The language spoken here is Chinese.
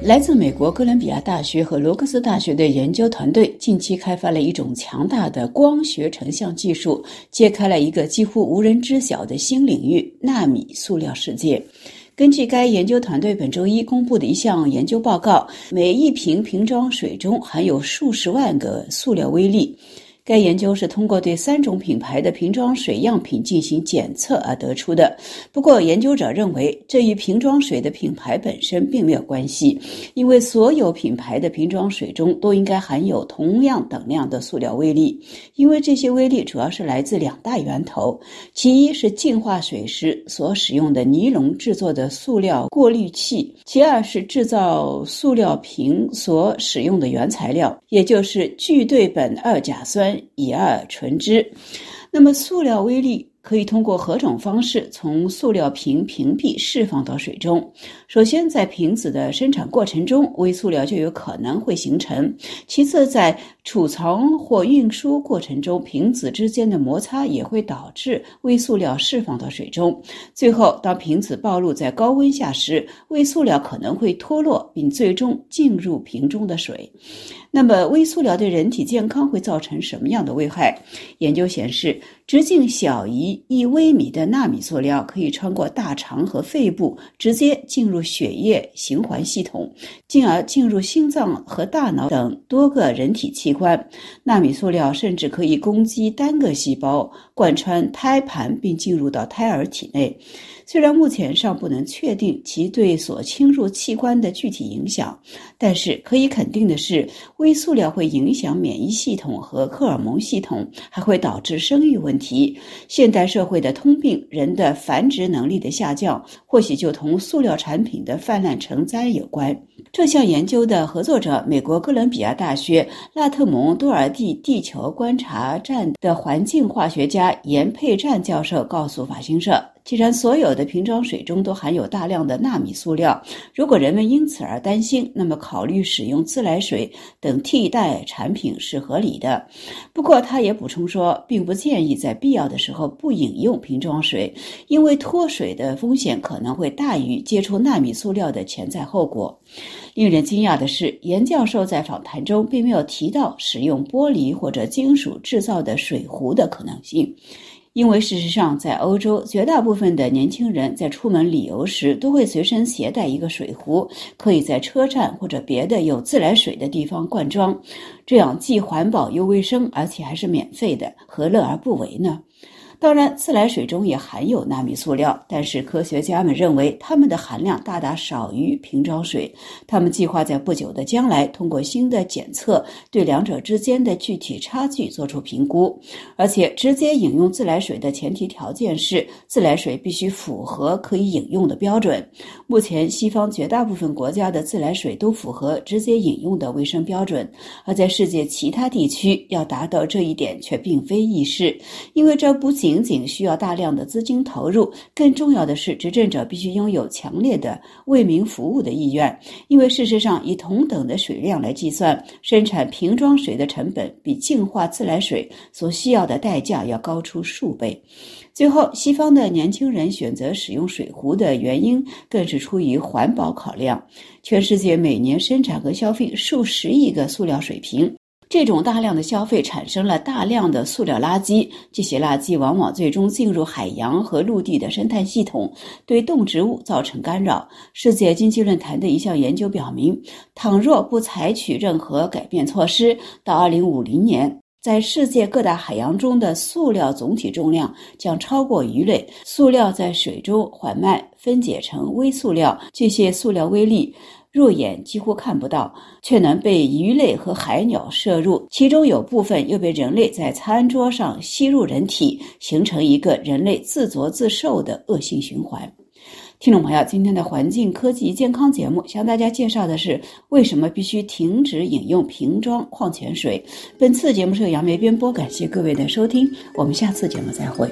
来自美国哥伦比亚大学和罗克斯大学的研究团队近期开发了一种强大的光学成像技术，揭开了一个几乎无人知晓的新领域——纳米塑料世界。根据该研究团队本周一公布的一项研究报告，每一瓶瓶装水中含有数十万个塑料微粒。该研究是通过对三种品牌的瓶装水样品进行检测而得出的。不过，研究者认为这与瓶装水的品牌本身并没有关系，因为所有品牌的瓶装水中都应该含有同样等量的塑料微粒，因为这些微粒主要是来自两大源头：其一是净化水时所使用的尼龙制作的塑料过滤器；其二是制造塑料瓶所使用的原材料，也就是聚对苯二甲酸。乙二醇酯，那么塑料微粒。可以通过何种方式从塑料瓶瓶壁释放到水中？首先，在瓶子的生产过程中，微塑料就有可能会形成；其次，在储藏或运输过程中，瓶子之间的摩擦也会导致微塑料释放到水中；最后，当瓶子暴露在高温下时，微塑料可能会脱落，并最终进入瓶中的水。那么，微塑料对人体健康会造成什么样的危害？研究显示，直径小于一微米的纳米塑料可以穿过大肠和肺部，直接进入血液循环系统，进而进入心脏和大脑等多个人体器官。关纳米塑料甚至可以攻击单个细胞，贯穿胎盘并进入到胎儿体内。虽然目前尚不能确定其对所侵入器官的具体影响，但是可以肯定的是，微塑料会影响免疫系统和荷尔蒙系统，还会导致生育问题。现代社会的通病，人的繁殖能力的下降，或许就同塑料产品的泛滥成灾有关。这项研究的合作者，美国哥伦比亚大学拉特蒙多尔蒂地球观察站的环境化学家严佩占教授告诉法新社。既然所有的瓶装水中都含有大量的纳米塑料，如果人们因此而担心，那么考虑使用自来水等替代产品是合理的。不过，他也补充说，并不建议在必要的时候不饮用瓶装水，因为脱水的风险可能会大于接触纳米塑料的潜在后果。令人惊讶的是，严教授在访谈中并没有提到使用玻璃或者金属制造的水壶的可能性。因为事实上，在欧洲，绝大部分的年轻人在出门旅游时都会随身携带一个水壶，可以在车站或者别的有自来水的地方灌装，这样既环保又卫生，而且还是免费的，何乐而不为呢？当然，自来水中也含有纳米塑料，但是科学家们认为它们的含量大大少于瓶装水。他们计划在不久的将来通过新的检测，对两者之间的具体差距做出评估。而且，直接饮用自来水的前提条件是自来水必须符合可以饮用的标准。目前，西方绝大部分国家的自来水都符合直接饮用的卫生标准，而在世界其他地区，要达到这一点却并非易事，因为这不仅仅仅需要大量的资金投入，更重要的是，执政者必须拥有强烈的为民服务的意愿。因为事实上，以同等的水量来计算，生产瓶装水的成本比净化自来水所需要的代价要高出数倍。最后，西方的年轻人选择使用水壶的原因，更是出于环保考量。全世界每年生产和消费数十亿个塑料水瓶。这种大量的消费产生了大量的塑料垃圾，这些垃圾往往最终进入海洋和陆地的生态系统，对动植物造成干扰。世界经济论坛的一项研究表明，倘若不采取任何改变措施，到2050年，在世界各大海洋中的塑料总体重量将超过鱼类。塑料在水中缓慢分解成微塑料，这些塑料微粒。肉眼几乎看不到，却能被鱼类和海鸟摄入，其中有部分又被人类在餐桌上吸入人体，形成一个人类自作自受的恶性循环。听众朋友，今天的环境、科技、健康节目向大家介绍的是为什么必须停止饮用瓶装矿泉水。本次节目是由杨梅编播，感谢各位的收听，我们下次节目再会。